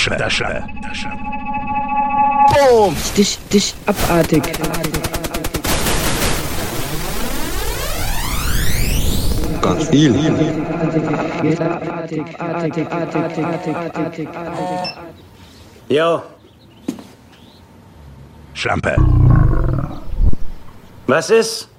Tasche. Tasche, Tasche, Tasche. Dich, dich abartig. Ganz viel. Jo, Schlampe, was ist?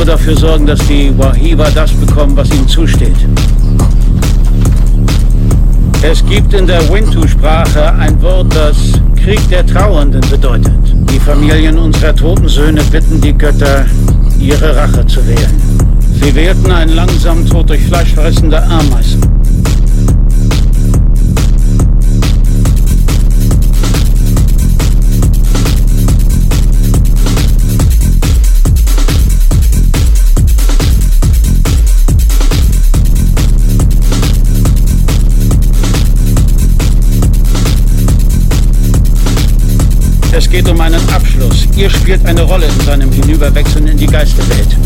Nur dafür sorgen, dass die Wahiba das bekommen, was ihnen zusteht. Es gibt in der Wintu-Sprache ein Wort, das Krieg der Trauernden bedeutet. Die Familien unserer toten Söhne bitten die Götter, ihre Rache zu wählen. Sie wählten einen langsamen Tod durch fleischfressende Ameisen. Es geht um einen Abschluss. Ihr spielt eine Rolle in seinem Hinüberwechseln in die Geisterwelt.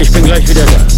Ich bin gleich wieder da.